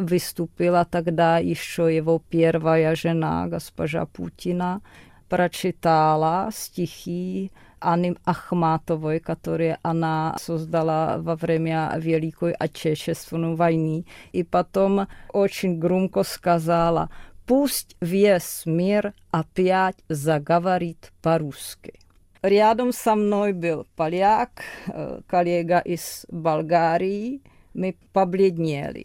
выступила тогда еще его первая жена, госпожа Путина, прочитала стихи Анны Ахматовой, которые она создала во время Великой Отечественной войны. И потом очень громко сказала, пусть весь мир опять заговорит по-русски. Рядом со мной был поляк, э, коллега из Болгарии. Мы побледнели.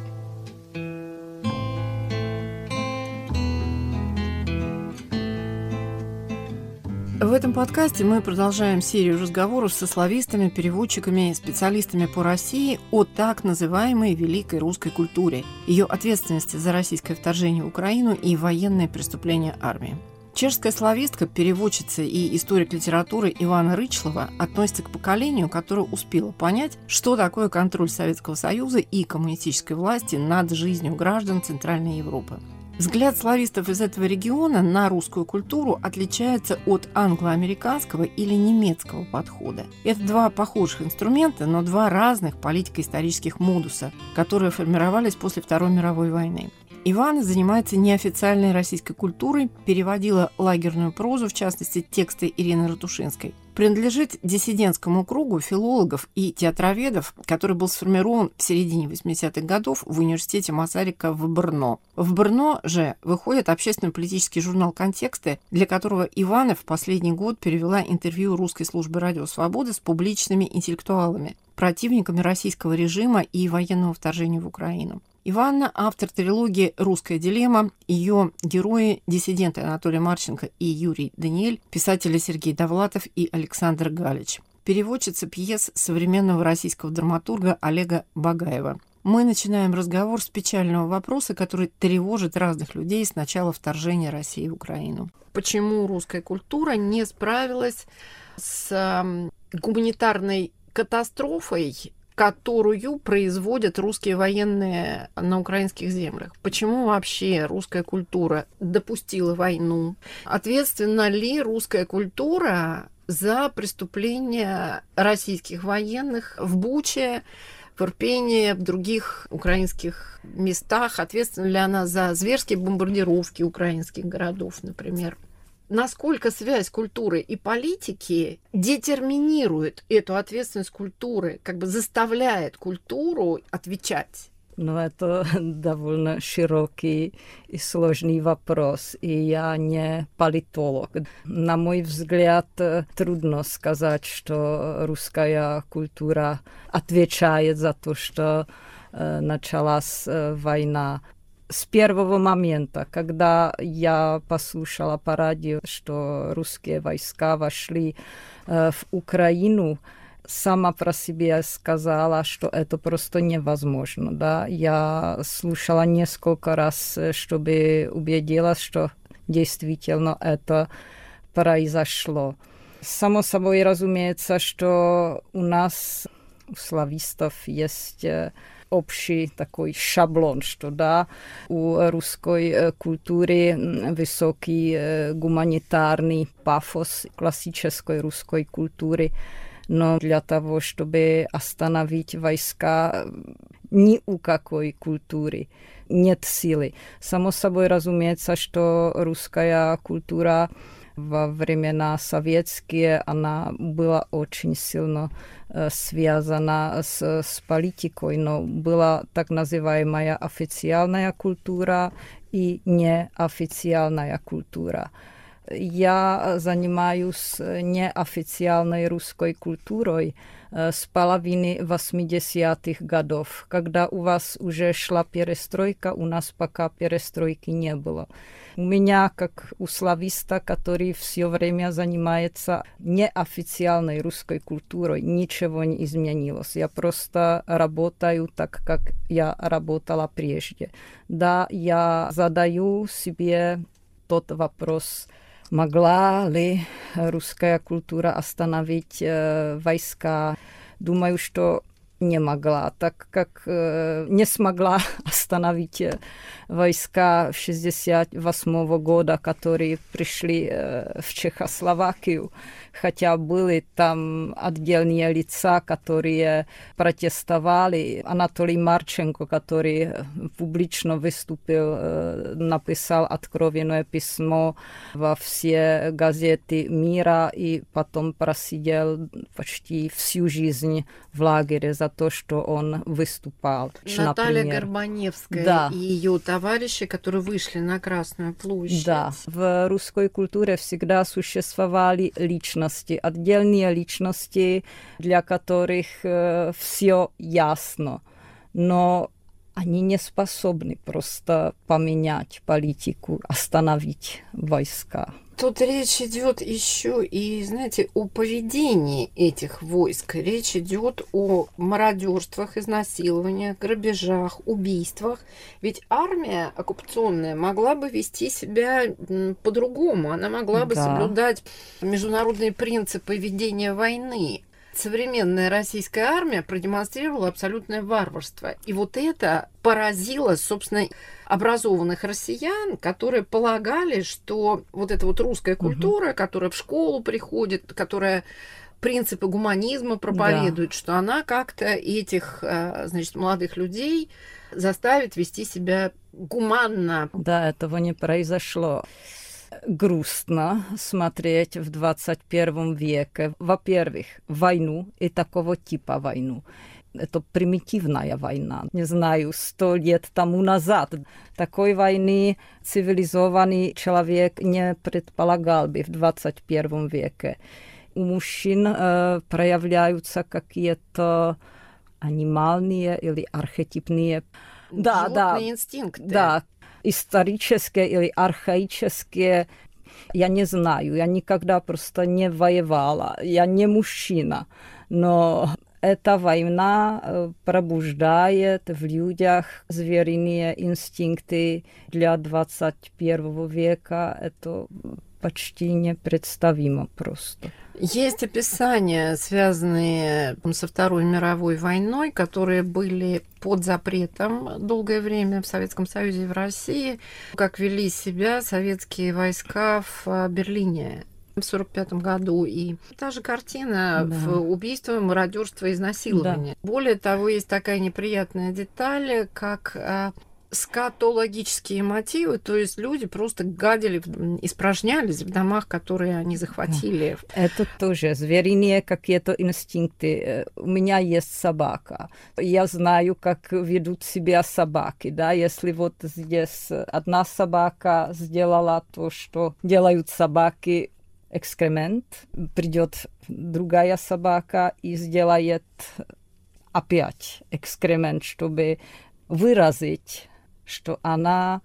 В этом подкасте мы продолжаем серию разговоров со славистами, переводчиками, специалистами по России о так называемой великой русской культуре, ее ответственности за российское вторжение в Украину и военные преступления армии. Чешская славистка, переводчица и историк литературы Ивана Рычлова относится к поколению, которое успело понять, что такое контроль Советского Союза и коммунистической власти над жизнью граждан Центральной Европы. Взгляд славистов из этого региона на русскую культуру отличается от англо-американского или немецкого подхода. Это два похожих инструмента, но два разных политико-исторических модуса, которые формировались после Второй мировой войны. Ивана занимается неофициальной российской культурой, переводила лагерную прозу, в частности, тексты Ирины Ратушинской. Принадлежит диссидентскому кругу филологов и театроведов, который был сформирован в середине 80-х годов в университете Масарика в Брно. В Брно же выходит общественно-политический журнал «Контексты», для которого Ивана в последний год перевела интервью русской службы радио «Свобода» с публичными интеллектуалами, противниками российского режима и военного вторжения в Украину. Иванна – автор трилогии «Русская дилемма». Ее герои – диссиденты Анатолий Марченко и Юрий Даниэль, писатели Сергей Довлатов и Александр Галич. Переводчица пьес современного российского драматурга Олега Багаева. Мы начинаем разговор с печального вопроса, который тревожит разных людей с начала вторжения России в Украину. Почему русская культура не справилась с гуманитарной катастрофой которую производят русские военные на украинских землях. Почему вообще русская культура допустила войну? Ответственна ли русская культура за преступления российских военных в Буче, в Ирпене, в других украинских местах? Ответственна ли она за зверские бомбардировки украинских городов, например? Насколько связь культуры и политики детерминирует эту ответственность культуры, как бы заставляет культуру отвечать. Ну, это довольно широкий и сложный вопрос, и я не политолог. На мой взгляд, трудно сказать, что русская культура отвечает за то, что э, началась э, война с первого момента, когда я послушала по радио, что русские войска вошли э, в Украину, сама про себя сказала, что это просто невозможно. Да? Я слушала несколько раз, чтобы убедилась, что действительно это произошло. Само собой разумеется, что у нас, у славистов, есть э, общий такой шаблон, что да, у русской э, культуры высокий э, гуманитарный пафос классической русской культуры, но для того, чтобы остановить войска, ни у какой культуры нет силы. Само собой разумеется, что русская культура во времена советские она была очень сильно э, связана с, с политикой, но была так называемая официальная культура и неофициальная культура. я занимаюсь неофициальной русской культурой с половины 80-х годов, когда у вас уже шла перестройка, у нас пока перестройки не было. У меня, как у слависта, который все время занимается неофициальной русской культурой, ничего не изменилось. Я просто работаю так, как я работала прежде. Да, я задаю себе тот вопрос, могла ли русская культура остановить э, войска. Думаю, что не могла, так как э, не смогла остановить войска 68 года, которые пришли э, в Чехословакию, хотя были там отдельные лица, которые протестовали. Анатолий Марченко, который публично выступил, э, написал откровенное письмо во все газеты мира и потом просидел почти всю жизнь в лагере за то, что он выступал. Наталья например. Горбаневская да. и ее товарищи, которые вышли на Красную площадь. Да, в русской культуре всегда существовали личности, отдельные личности, для которых э, все ясно. Но они не способны просто поменять политику, остановить войска. Тут речь идет еще и, знаете, о поведении этих войск. Речь идет о мародерствах, изнасилованиях, грабежах, убийствах. Ведь армия оккупационная могла бы вести себя по-другому. Она могла бы да. соблюдать международные принципы ведения войны современная российская армия продемонстрировала абсолютное варварство. И вот это поразило, собственно, образованных россиян, которые полагали, что вот эта вот русская культура, угу. которая в школу приходит, которая принципы гуманизма проповедует, да. что она как-то этих, э, значит, молодых людей заставит вести себя гуманно. Да, этого не произошло грустно смотреть в 21 веке, во-первых, войну и такого типа войну. Это примитивная война. Не знаю, сто лет тому назад такой войны цивилизованный человек не предполагал бы в 21 веке. У мужчин э, проявляются какие-то анимальные или архетипные да, да, инстинкты. Да, исторические или архаические, я не знаю, я никогда просто не воевала, я не мужчина, но эта война э, пробуждает в людях звериные инстинкты для 21 века. Это почти непредставимо просто. Есть описания, связанные со Второй мировой войной, которые были под запретом долгое время в Советском Союзе и в России, как вели себя советские войска в а, Берлине в сорок пятом году. И та же картина да. в убийство, мародерство, изнасилование. Да. Более того, есть такая неприятная деталь, как а, скатологические мотивы, то есть люди просто гадили, испражнялись в домах, которые они захватили. Это тоже звериные какие-то инстинкты. Э, у меня есть собака. Я знаю, как ведут себя собаки. Да? Если вот здесь одна собака сделала то, что делают собаки, экскремент, придет другая собака и сделает опять экскремент, чтобы выразить что она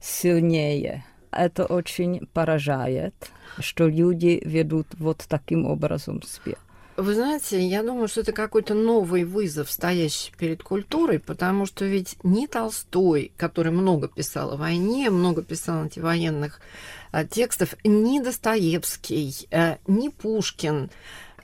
сильнее. Это очень поражает, что люди ведут вот таким образом себя. Вы знаете, я думаю, что это какой-то новый вызов, стоящий перед культурой, потому что ведь ни Толстой, который много писал о войне, много писал антивоенных а, текстов, ни Достоевский, а, ни Пушкин,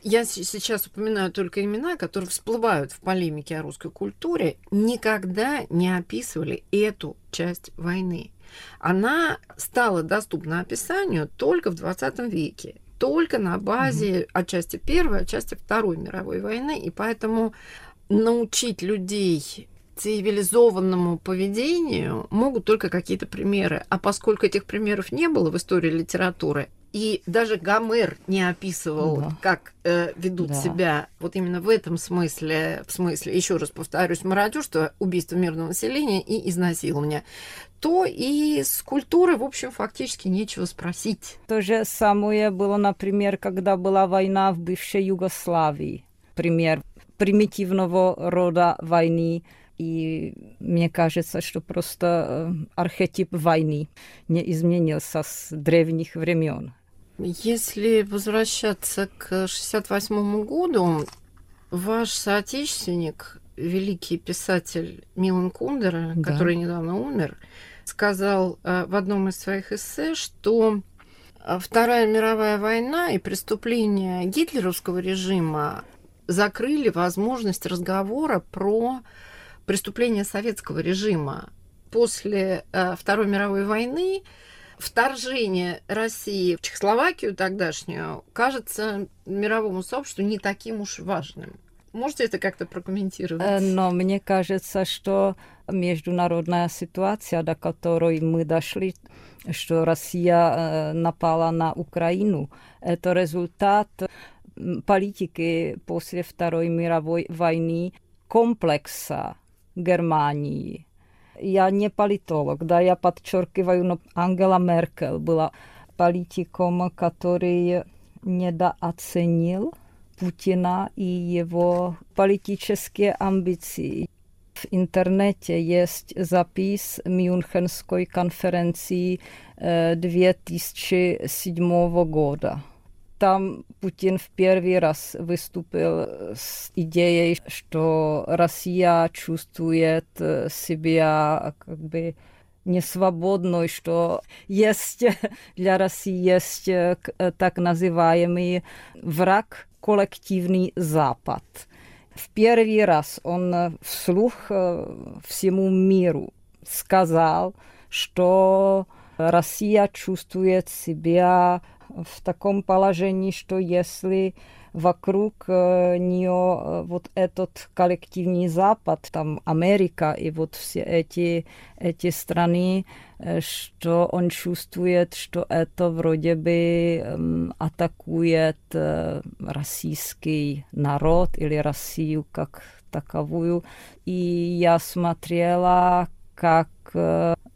я сейчас упоминаю только имена, которые всплывают в полемике о русской культуре, никогда не описывали эту часть войны. Она стала доступна описанию только в 20 веке, только на базе mm отчасти Первой, отчасти Второй мировой войны, и поэтому научить людей цивилизованному поведению могут только какие-то примеры. А поскольку этих примеров не было в истории литературы, И даже Гомер не описывал, да. как э, ведут да. себя вот именно в этом смысле, в смысле, еще раз повторюсь, мародерство, убийство мирного населения и изнасилование то и с культурой, в общем, фактически нечего спросить. То же самое было, например, когда была война в бывшей Югославии. Пример примитивного рода войны. И мне кажется, что просто э, архетип войны не изменился с древних времен. Если возвращаться к 1968 году, ваш соотечественник, великий писатель Милан Кундера, да. который недавно умер, сказал э, в одном из своих эссе, что э, Вторая мировая война и преступления гитлеровского режима закрыли возможность разговора про преступления советского режима. После э, Второй мировой войны вторжение России в Чехословакию тогдашнюю кажется мировому сообществу не таким уж важным. Можете это как-то прокомментировать? Э, но мне кажется, что международная ситуация, до которой мы дошли, что Россия э, напала на Украину, это результат политики после Второй мировой войны комплекса Германии. Я не политолог, да, я подчеркиваю, но Ангела Меркель была политиком, который недооценил Путина и его политические амбиции. В интернете есть запис Мюнхенской конференции 2007 года там Путин в первый раз выступил с идеей, что Россия чувствует себя как бы несвободной, что есть для России есть так называемый враг коллективный Запад. В первый раз он вслух всему миру сказал, что Россия чувствует себя в таком положении, что если вокруг э, нее э, вот этот коллективный Запад, там Америка и вот все эти, эти страны, э, что он чувствует, что это вроде бы эм, атакует российский народ или Россию как таковую. И я смотрела, как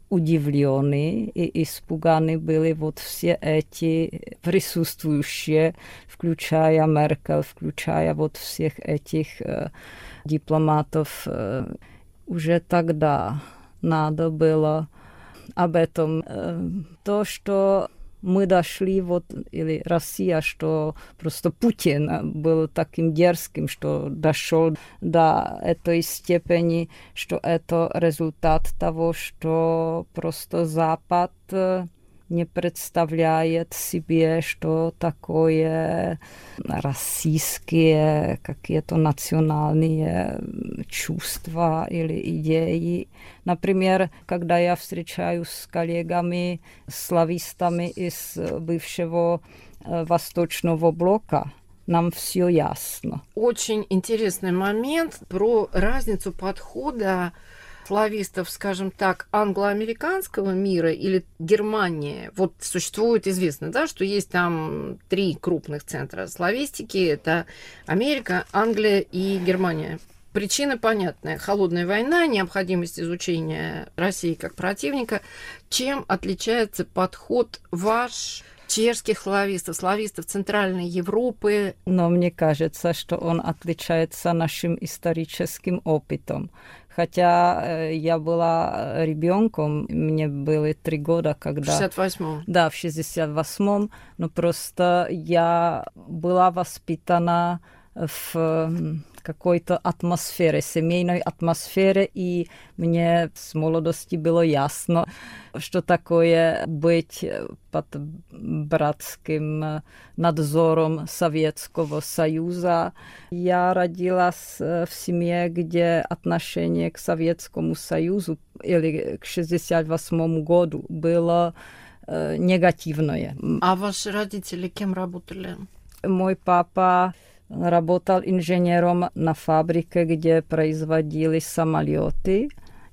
удивлены и испуганы были вот все эти присутствующие, включая Меркель, включая вот всех этих э, дипломатов. Э, уже тогда надо было об этом. Э, то, что мы дошли, вот, или Россия, что просто Путин был таким дерзким, что дошел до этой степени, что это результат того, что просто Запад не представляет себе, что такое российские какие-то национальные чувства или идеи. Например, когда я встречаюсь с коллегами, славистами из бывшего Восточного блока, нам все ясно. Очень интересный момент про разницу подхода славистов, скажем так, англоамериканского мира или Германии, вот существует известно, да, что есть там три крупных центра славистики. Это Америка, Англия и Германия. Причина понятная. Холодная война, необходимость изучения России как противника. Чем отличается подход ваш чешских славистов, славистов Центральной Европы. Но мне кажется, что он отличается нашим историческим опытом. Хотя э, я была ребенком, мне было три года, когда... В 68-м? Да, в 68-м, но просто я была воспитана в какой-то атмосфере, семейной атмосфере, и мне с молодости было ясно, что такое быть под братским надзором Советского Союза. Я родилась в семье, где отношение к Советскому Союзу или к 68 году было негативное. А ваши родители кем работали? Мой папа работал инженером на фабрике, где производили самолеты.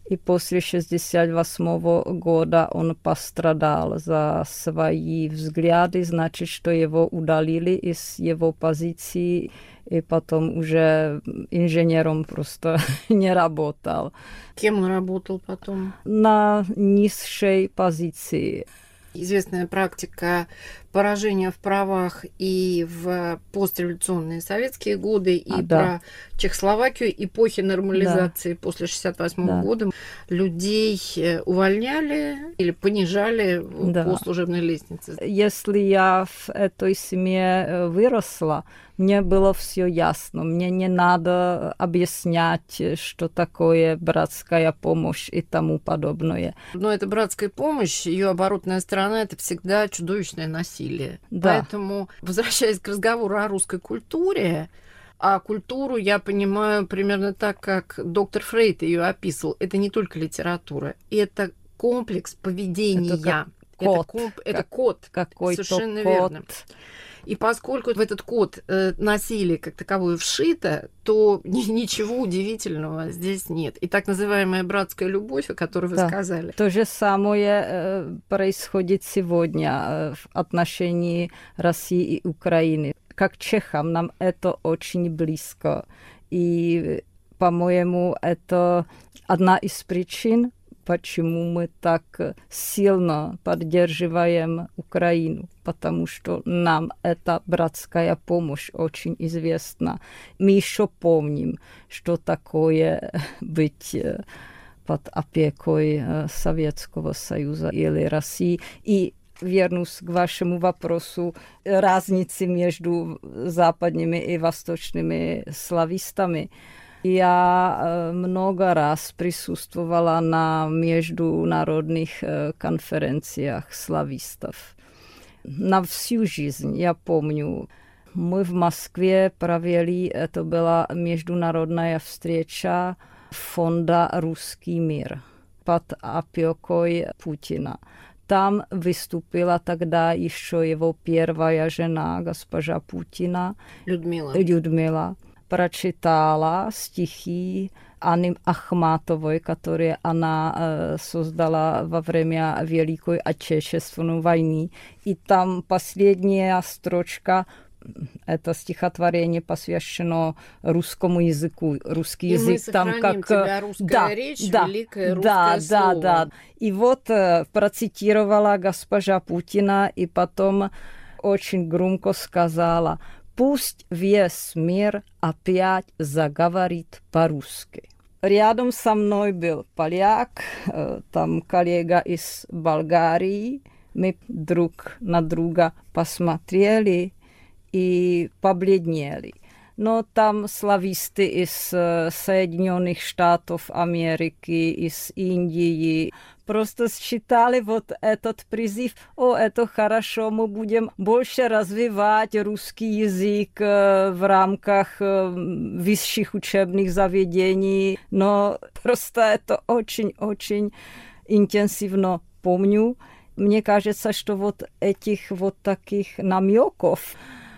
И после 68 года он пострадал за свои взгляды, значит, что его удалили из его позиции, и потом уже инженером просто не работал. Кем он работал потом? На низшей позиции известная практика поражения в правах и в постреволюционные советские годы, и а, да. про Чехословакию, эпохи нормализации да. после 68 да. года. Людей э, увольняли или понижали да. по служебной лестнице. Если я в этой семье э, выросла, мне было все ясно. Мне не надо объяснять, что такое братская помощь и тому подобное. Но эта братская помощь, ее оборотная сторона, это всегда чудовищное насилие насилие. Да. Поэтому, возвращаясь к разговору о русской культуре, а культуру я понимаю примерно так, как доктор Фрейд ее описывал. Это не только литература, это комплекс поведения. Это, код, это, комп, как, это код. Какой-то Совершенно код. верно. И поскольку в этот код э, насилие как таковое вшито, то ни, ничего удивительного здесь нет. И так называемая братская любовь, о которой вы да. сказали. То же самое э, происходит сегодня э, в отношении России и Украины. Как чехам нам это очень близко. И, по-моему, это одна из причин, почему мы так сильно поддерживаем Украину, потому что нам эта братская помощь очень известна. Мы еще помним, что такое быть э, под опекой э, Советского Союза или России. И вернусь к вашему вопросу разницы между западными и восточными славистами. Я э, много раз присутствовала на международных э, конференциях славистов. На всю жизнь, я помню, мы в Москве провели, это была международная встреча фонда «Русский мир» под опекой Путина. Там выступила тогда еще его первая жена, госпожа Путина. Людмила. Людмила прочитала стихи Анны Ахматовой, которые она э, создала во время Великой Отечественной войны. И там последняя строчка это стихотворение посвящено русскому языку, русский и язык мы там как тебя русская да, речь, да, великое русское да, слово. да, да. И вот э, процитировала госпожа Путина и потом очень громко сказала: Пусть весь мир опять заговорит по-русски. Рядом со мной был поляк, э, там коллега из Болгарии. Мы друг на друга посмотрели и побледнели но там слависты из э, Соединенных Штатов Америки, из Индии, просто считали вот этот призыв, о, это хорошо, мы будем больше развивать русский язык э, в рамках э, высших учебных заведений, но просто это очень-очень интенсивно помню. Мне кажется, что вот этих вот таких намеков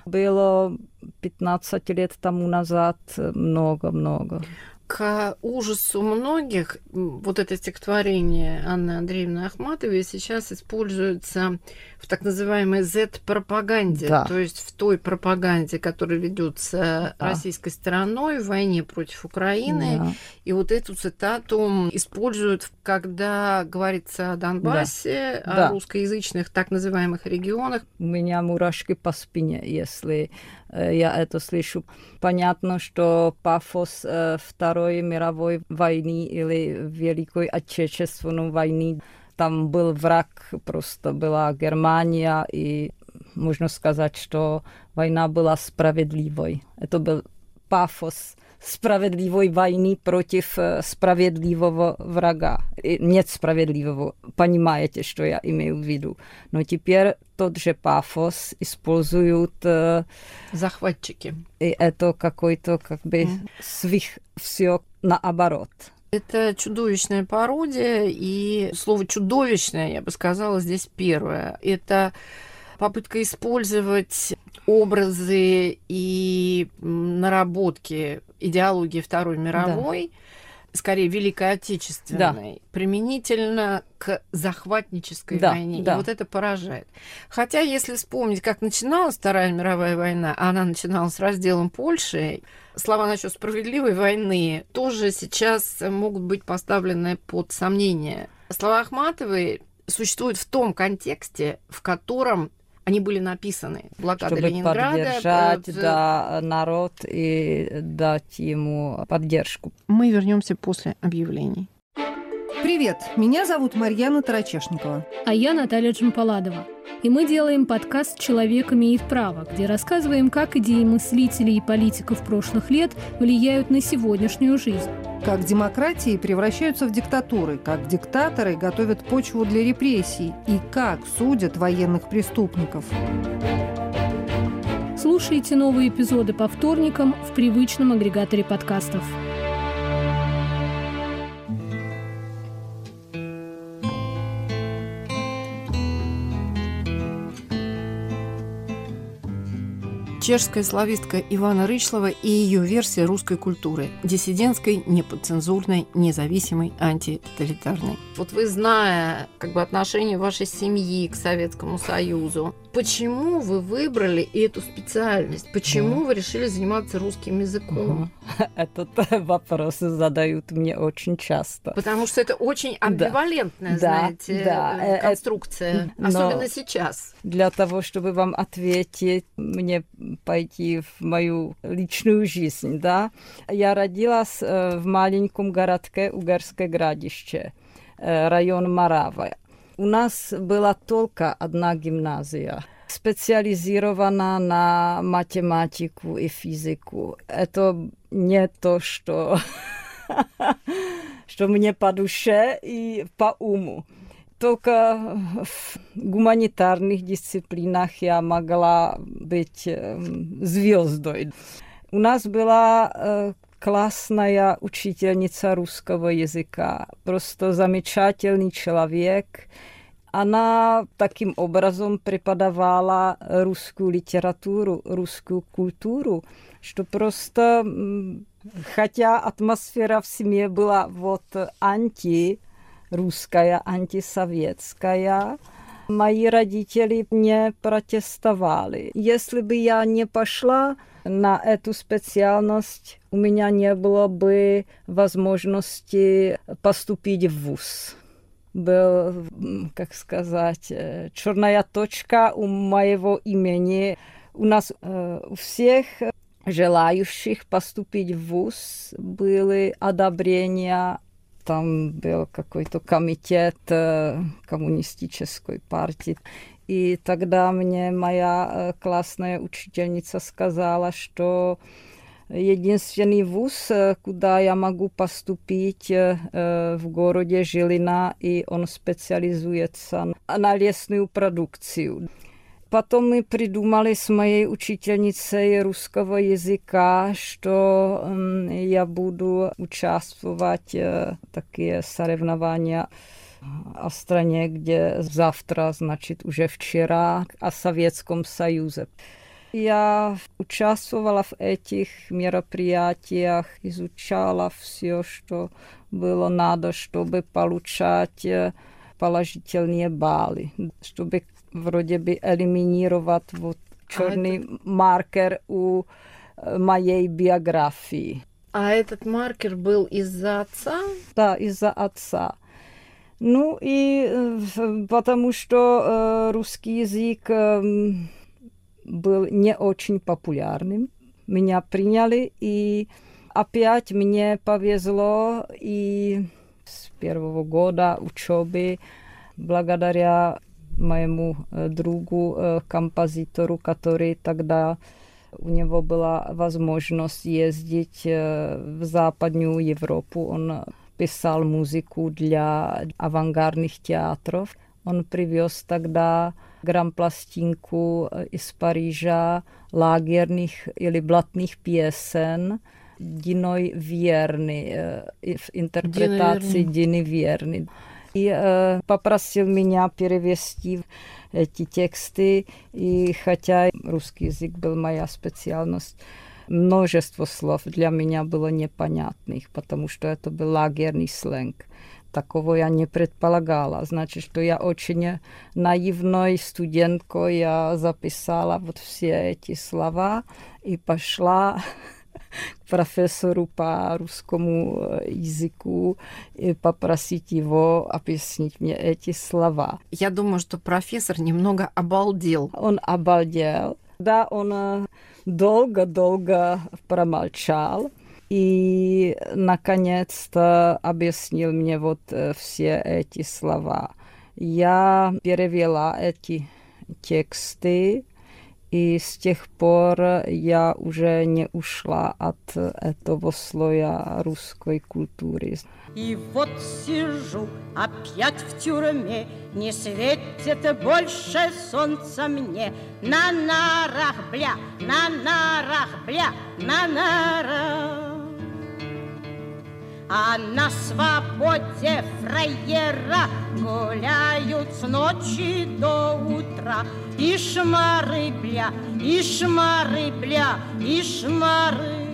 было 15 лет тому назад много-много к ужасу многих вот это стихотворение Анны Андреевны Ахматовой сейчас используется в так называемой Z-пропаганде, да. то есть в той пропаганде, которая ведется да. российской стороной в войне против Украины. Да. И вот эту цитату используют, когда говорится о Донбассе, да. о да. русскоязычных так называемых регионах. У меня мурашки по спине, если я это слышу. Понятно, что пафос э, Второй мировой войны или Великой Отечественной войны, там был враг, просто была Германия, и можно сказать, что война была справедливой. Это был пафос справедливой войны против справедливого врага. Нет справедливого, понимаете, что я имею в виду. Но теперь тот же пафос используют захватчики. И это какой-то как бы mm. свих все наоборот. Это чудовищная пародия, и слово чудовищное, я бы сказала, здесь первое. Это попытка использовать образы и наработки идеологии Второй мировой да. скорее Великой Отечественной, да. применительно к захватнической да, войне. Да. И вот это поражает. Хотя, если вспомнить, как начиналась Вторая мировая война, а она начиналась с разделом Польши, слова насчет справедливой войны тоже сейчас могут быть поставлены под сомнение. Слова Ахматовой существуют в том контексте, в котором они были написаны. Блокада Чтобы Ленинграда. поддержать в... да, народ и дать ему поддержку. Мы вернемся после объявлений. Привет, меня зовут Марьяна Тарачешникова. А я Наталья Джампаладова. И мы делаем подкаст «Человек имеет право», где рассказываем, как идеи мыслителей и политиков прошлых лет влияют на сегодняшнюю жизнь. Как демократии превращаются в диктатуры, как диктаторы готовят почву для репрессий и как судят военных преступников. Слушайте новые эпизоды по вторникам в привычном агрегаторе подкастов. Чешская славистка Ивана Рычлова и ее версия русской культуры – диссидентской, неподцензурной, независимой, антитоталитарной. Вот вы, зная как бы, отношение вашей семьи к Советскому Союзу, почему вы выбрали эту специальность? Почему вы решили заниматься русским языком? Этот вопрос задают мне очень часто. Потому что это очень амбивалентная, да, знаете, да, э, э, конструкция, Но особенно сейчас. Для того, чтобы вам ответить, мне пойти в мою личную жизнь, да. Я родилась э, в маленьком городке Угарское Градище, район Марава. У нас была только одна гимназия специализирована на математику и физику. Это не то, что, что мне по душе и по уму. Только в гуманитарных дисциплинах я могла быть звездой. У нас была классная учительница русского языка, просто замечательный человек. Она таким образом преподавала русскую литературу, русскую культуру, что просто, хотя атмосфера в семье была вот антирусская, антисоветская, мои родители не протестовали. Если бы я не пошла на эту специальность у меня не было бы возможности поступить в ВУЗ. Был, как сказать, э, черная точка у моего имени. У нас э, у всех желающих поступить в ВУЗ были одобрения там был какой-то комитет э, коммунистической партии. И тогда мне моя э, классная учительница сказала, что единственный вуз, э, куда я могу поступить э, в городе Жилина, и он специализуется на лесную продукцию. Потом мы придумали с моей учительницей русского языка, что я буду участвовать в такие соревнования о стране, где завтра, значит, уже вчера, о Советском Союзе. Я участвовала в этих мероприятиях, изучала все, что было надо, чтобы получать э, положительные баллы, чтобы вроде бы элиминировать вот черный а это... маркер у э, моей биографии. А этот маркер был из-за отца? Да, из-за отца. Ну и э, потому что э, русский язык э, был не очень популярным. Меня приняли, и опять мне повезло, и с первого года учебы, благодаря моему другу, композитору, который тогда у него была возможность ездить в западную Европу. Он писал музыку для авангардных театров. Он привез тогда грампластинку из Paříža lágerných или блатных песен Диной Вierny, в интерпретации Дины Вierny. И э, попросил меня перевести эти тексты, и хотя русский язык был моя специальность, Множество слов для меня было непонятных, потому что это был лагерный сленг. Такого я не предполагала. Значит, что я очень наивной студенткой я записала вот все эти слова и пошла к профессору по русскому языку и попросить его объяснить мне эти слова. Я думаю, что профессор немного обалдел. Он обалдел. Да, он э, долго-долго промолчал и наконец-то объяснил мне вот э, все эти слова. Я перевела эти тексты, и с тех пор я уже не ушла от этого слоя русской культуры. И вот сижу опять в тюрьме, Не светит больше солнца мне. На нарах, бля, на нарах, бля, на нарах. А на свободе фраера гуляют с ночи до утра. И шмары, бля, и шмары, бля, и шмары.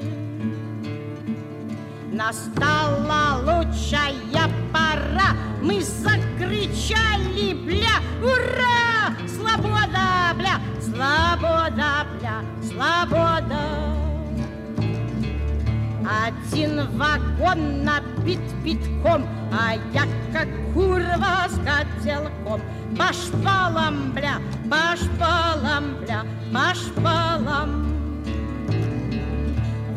Настала лучшая пора, мы закричали, бля, ура! Свобода, бля, свобода, бля, свобода. Один вагон набит битком, а я как курва с котелком. По шпалам, бля, по шпалам, бля, по шпалам.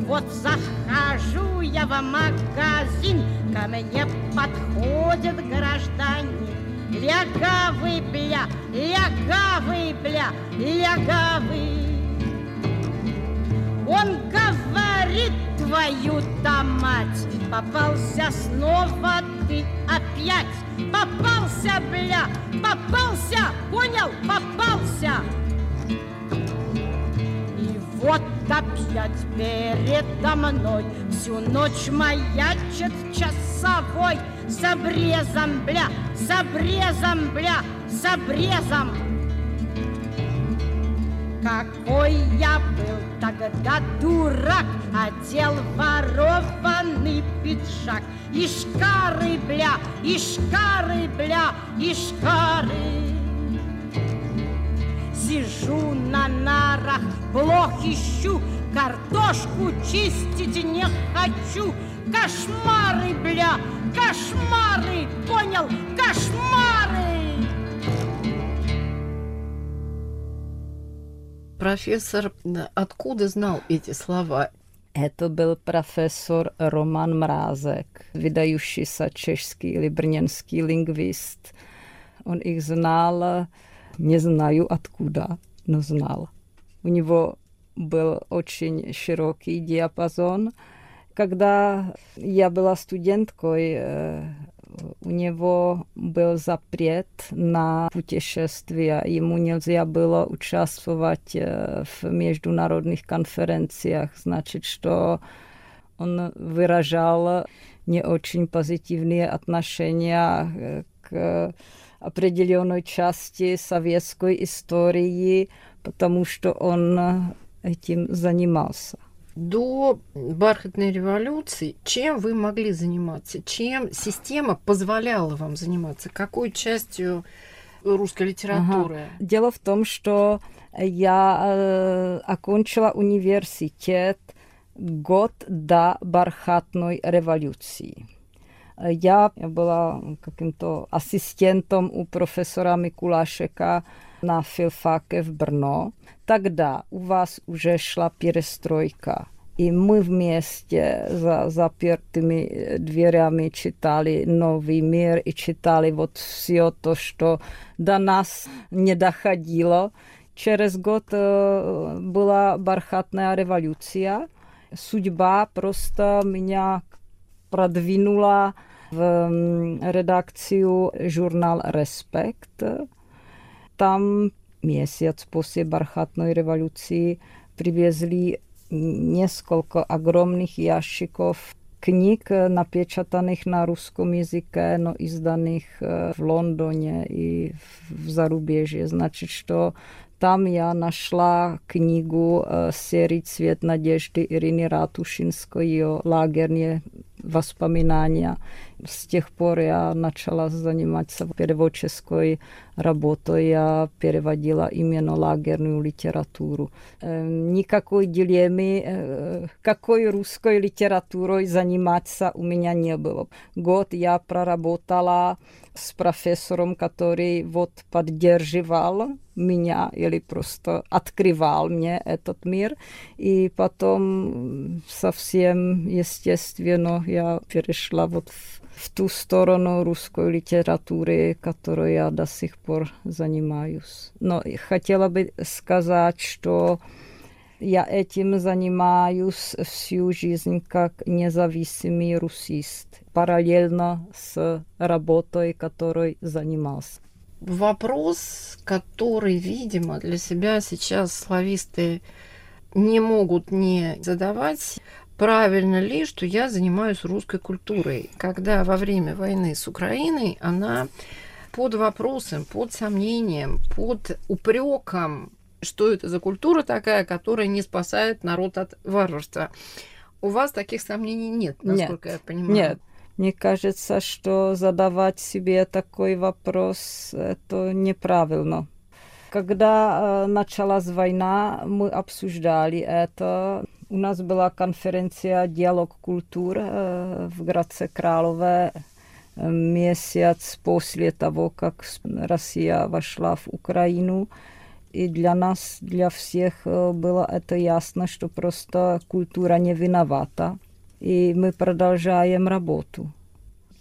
Вот захожу я в магазин, ко мне подходит гражданин. Лягавый, бля, лягавый, бля, лягавый. Он говорит, твою-то мать, попался снова ты опять. Попался, бля, попался, понял, попался. И вот опять передо мной всю ночь маячит часовой с обрезом, бля, с обрезом, бля, с обрезом. Какой я был тогда дурак, Одел ворованный пиджак. И шкары, бля, и шкары, бля, и шкары. Сижу на нарах, блох ищу, Картошку чистить не хочу. Кошмары, бля, кошмары, понял, Профессор откуда знал эти слова? Это был профессор Роман Мрázek, выдающийся чешский или брненский лингвист. Он их знал, не знаю откуда, но знал. У него был очень широкий диапазон. Когда я была студенткой, э, у него был запрет на путешествия, ему нельзя было участвовать э, в международных конференциях, значит, что он выражал не очень позитивные отношения э, к определенной части советской истории, потому что он этим занимался до бархатной революции чем вы могли заниматься? Чем система позволяла вам заниматься? Какой частью русской литературы? Ага. Дело в том, что я э, окончила университет год до бархатной революции. Я была каким-то ассистентом у профессора Микулашека на филфаке в Брно. Тогда у вас уже шла перестройка. И мы вместе за запертыми дверями читали «Новый мир» и читали вот все то, что до нас не доходило. Через год э, была бархатная революция. Судьба просто меня продвинула в редакцию журнал «Respekt». Tam месяц после бархатной революции привезли несколько огромных ящиков книг, напечатанных на русском языке, но изданных в Лондоне и в зарубежье. Значит, что Там я нашла книгу э, серии «Цвет надежды» Ирины Ратушинской, ее лагерные воспоминания. С тех пор я начала заниматься переводческой работой. Я переводила именно лагерную литературу. Никакой дилеммы, какой русской литературой заниматься у меня не было. Год я проработала с профессором, который вот поддерживал меня или просто открывал мне этот мир. И потом совсем естественно я перешла вот в, в ту сторону русской литературы, которой я до сих пор занимаюсь. Но хотела бы сказать, что я этим занимаюсь всю жизнь как независимый русист, параллельно с работой, которой занимался. Вопрос, который, видимо, для себя сейчас слависты не могут не задавать, правильно ли, что я занимаюсь русской культурой, когда во время войны с Украиной она под вопросом, под сомнением, под упреком что это за культура такая, которая не спасает народ от варварства. У вас таких сомнений нет, насколько нет, я понимаю. Нет. Мне кажется, что задавать себе такой вопрос это неправильно. Когда э, началась война, мы обсуждали это. У нас была конференция «Диалог культур» э, в Градце Кралové э, месяц после того, как Россия вошла в Украину и для нас, для всех э, было это ясно, что просто культура не виновата, и мы продолжаем работу.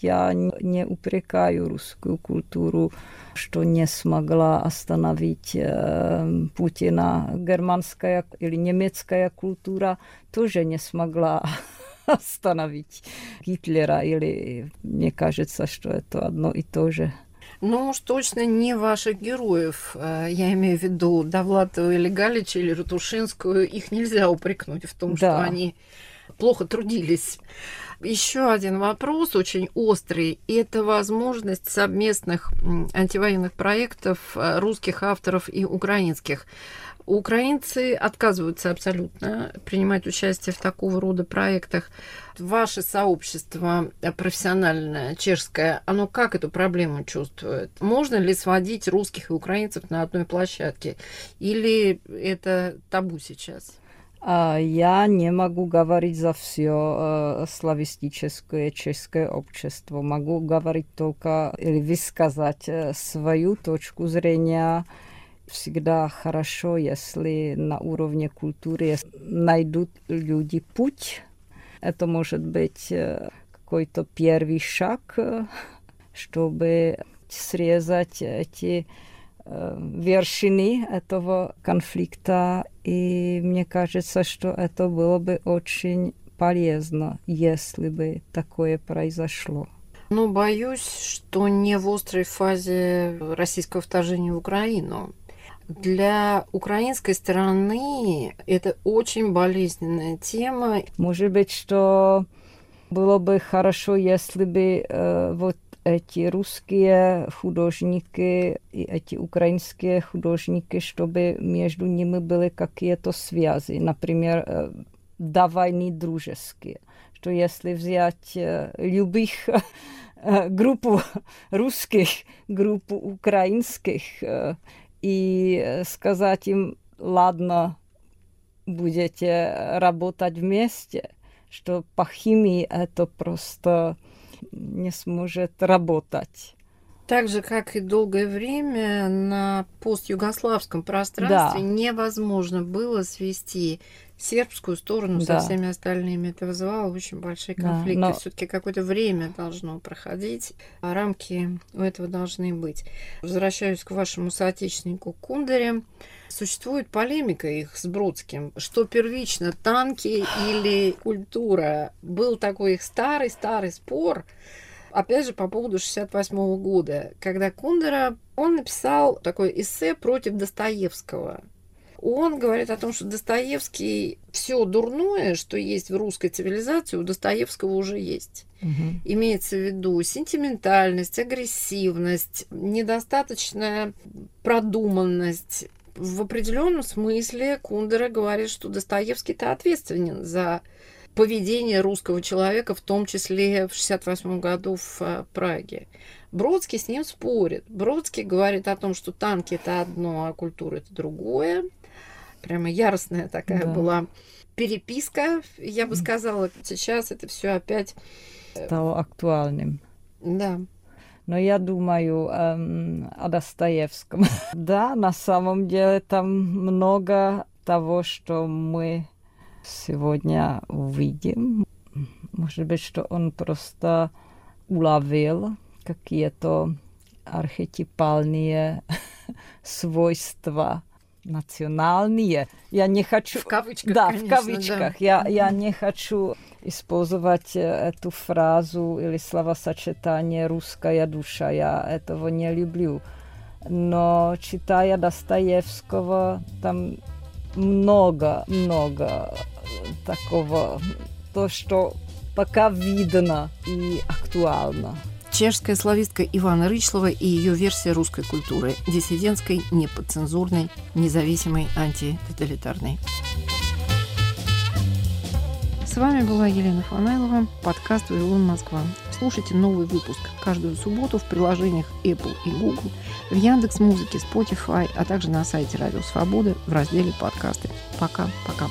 Я не упрекаю русскую культуру, что не смогла остановить э, Путина. Германская или немецкая культура тоже не смогла остановить Гитлера. Или мне кажется, что это одно и то же. Ну уж точно не ваших героев. Э, я имею в виду Довлатова или Галича или Ратушинскую. Их нельзя упрекнуть в том, да. что они плохо трудились. Еще один вопрос очень острый. Это возможность совместных антивоенных проектов э, русских авторов и украинских. Украинцы отказываются абсолютно принимать участие в такого рода проектах. Ваше сообщество профессиональное, чешское, оно как эту проблему чувствует? Можно ли сводить русских и украинцев на одной площадке? Или это табу сейчас? А, я не могу говорить за все э, славистическое чешское общество. Могу говорить только или высказать э, свою точку зрения всегда хорошо, если на уровне культуры найдут люди путь. Это может быть э, какой-то первый шаг, чтобы срезать эти вершины этого конфликта. И мне кажется, что это было бы очень полезно, если бы такое произошло. Ну, боюсь, что не в острой фазе российского вторжения в Украину. Для украинской стороны это очень болезненная тема. Может быть, что было бы хорошо, если бы э, вот эти русские художники и эти украинские художники, чтобы между ними были какие-то связи, например, э, до войны дружеские. Что если взять э, любых э, группу русских, группу украинских, э, и э, сказать им, ладно, будете работать вместе, что по химии это просто не сможет работать. Так же, как и долгое время на постюгославском пространстве да. невозможно было свести сербскую сторону да. со всеми остальными. Это вызывало очень большие конфликты. Да, но... Все-таки какое-то время должно проходить, а рамки у этого должны быть. Возвращаюсь к вашему соотечественнику Кундаре. Существует полемика их с Бродским, что первично, танки или культура. Был такой их старый-старый спор, опять же, по поводу 68 -го года, когда Кундера, он написал такое эссе против Достоевского – он говорит о том, что Достоевский все дурное, что есть в русской цивилизации, у Достоевского уже есть. Угу. Имеется в виду сентиментальность, агрессивность, недостаточная продуманность, в определенном смысле Кундера говорит, что Достоевский-то ответственен за поведение русского человека, в том числе в 68 году в э, Праге. Бродский с ним спорит. Бродский говорит о том, что танки это одно, а культура это другое. Прямо яростная такая да. была переписка, я бы сказала. Сейчас это все опять э, стало актуальным. Да. Но я думаю эм, о Достоевском. да, на самом деле там много того, что мы сегодня увидим. Может быть, что он просто уловил какие-то архетипальные свойства национальные. Я не хочу... В кавычках, Да, конечно, в кавычках. Да. Я, я не хочу использовать э, эту фразу или словосочетание «русская душа». Я этого не люблю. Но читая Достоевского, там много-много такого, то, что пока видно и актуально. Чешская славистка Ивана Рычлова и ее версия русской культуры – диссидентской, неподцензурной, независимой, антитоталитарной. С вами была Елена Фанайлова, подкаст «Вавилон Москва». Слушайте новый выпуск каждую субботу в приложениях Apple и Google, в Яндекс Музыке, Spotify, а также на сайте Радио Свободы в разделе «Подкасты». Пока-пока.